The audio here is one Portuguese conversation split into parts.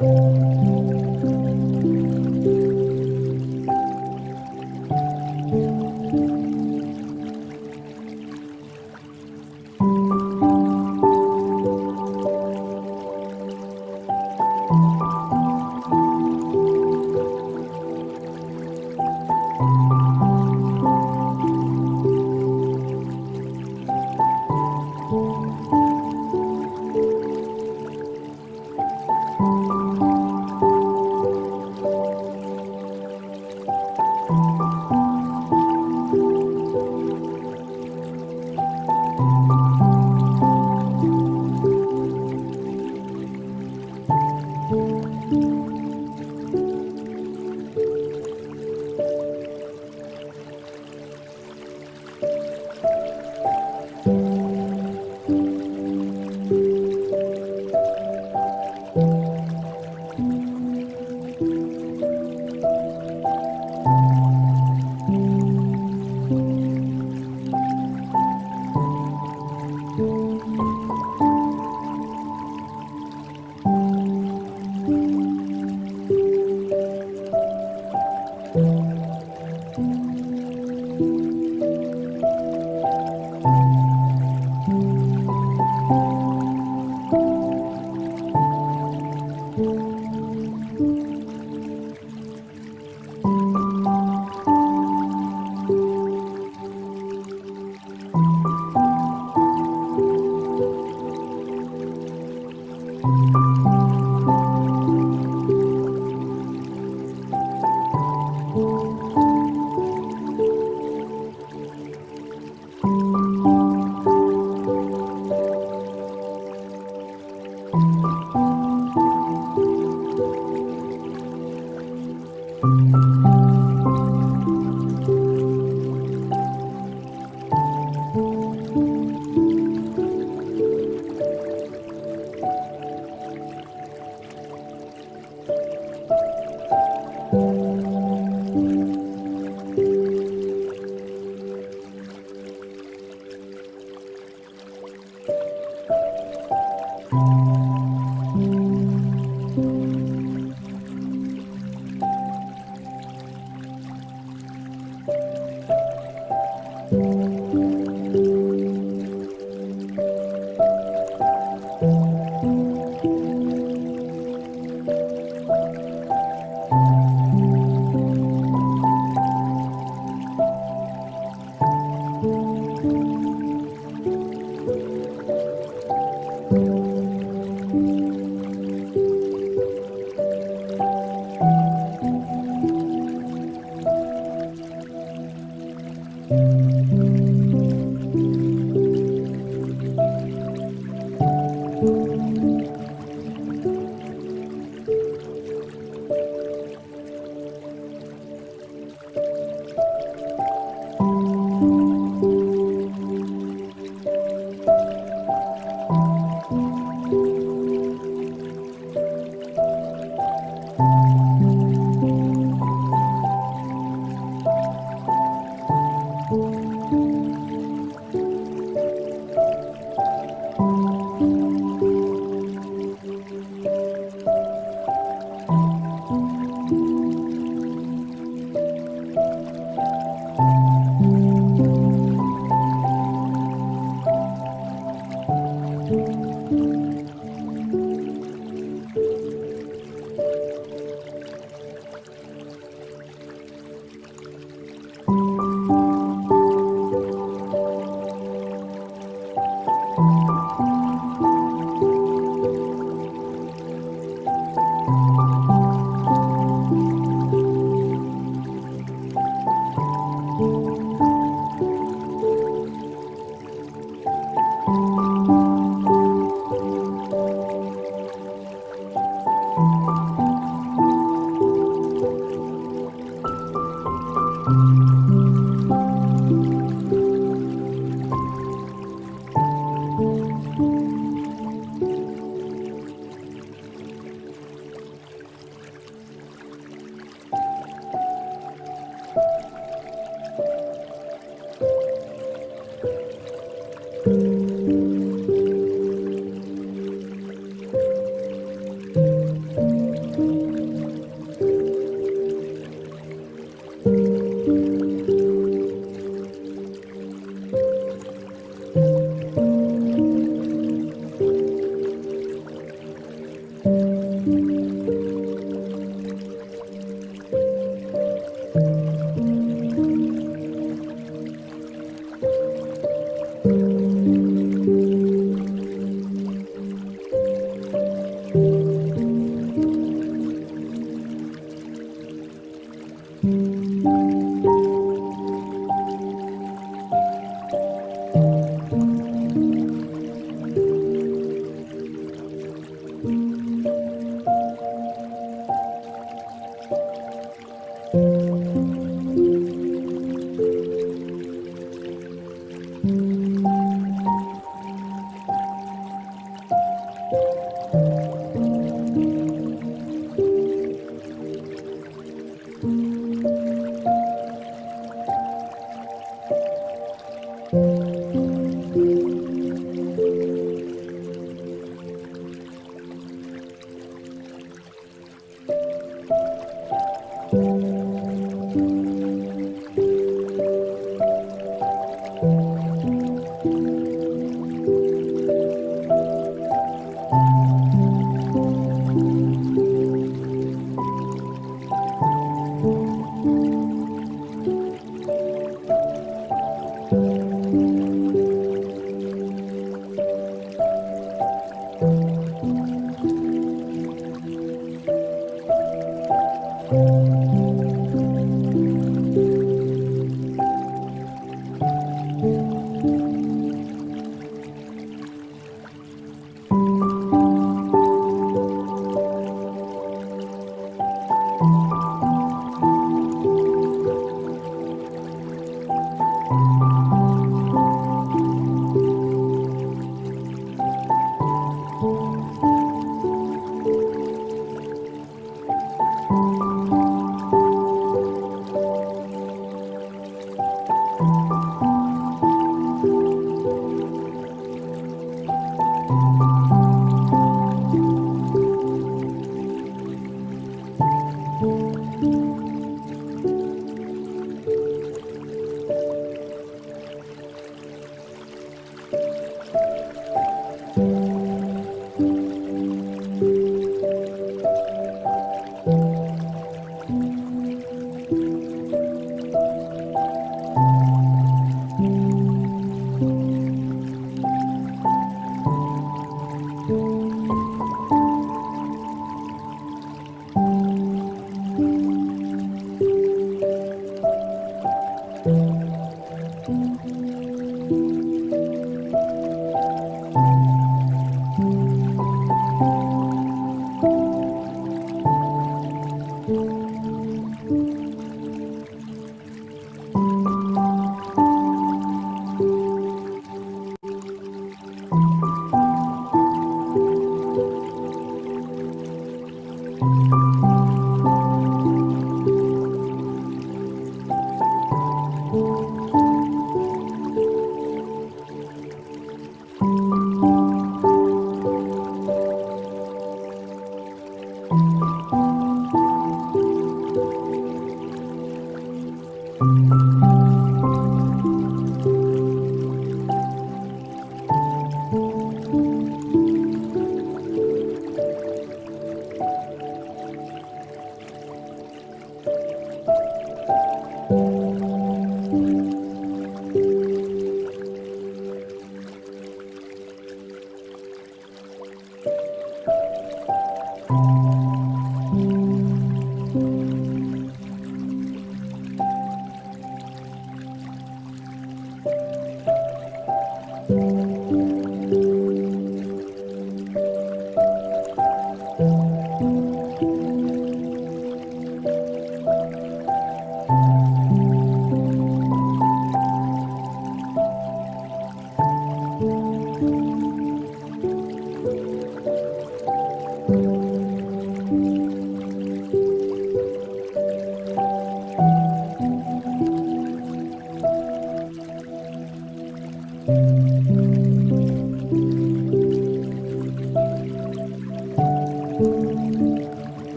Música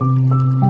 Música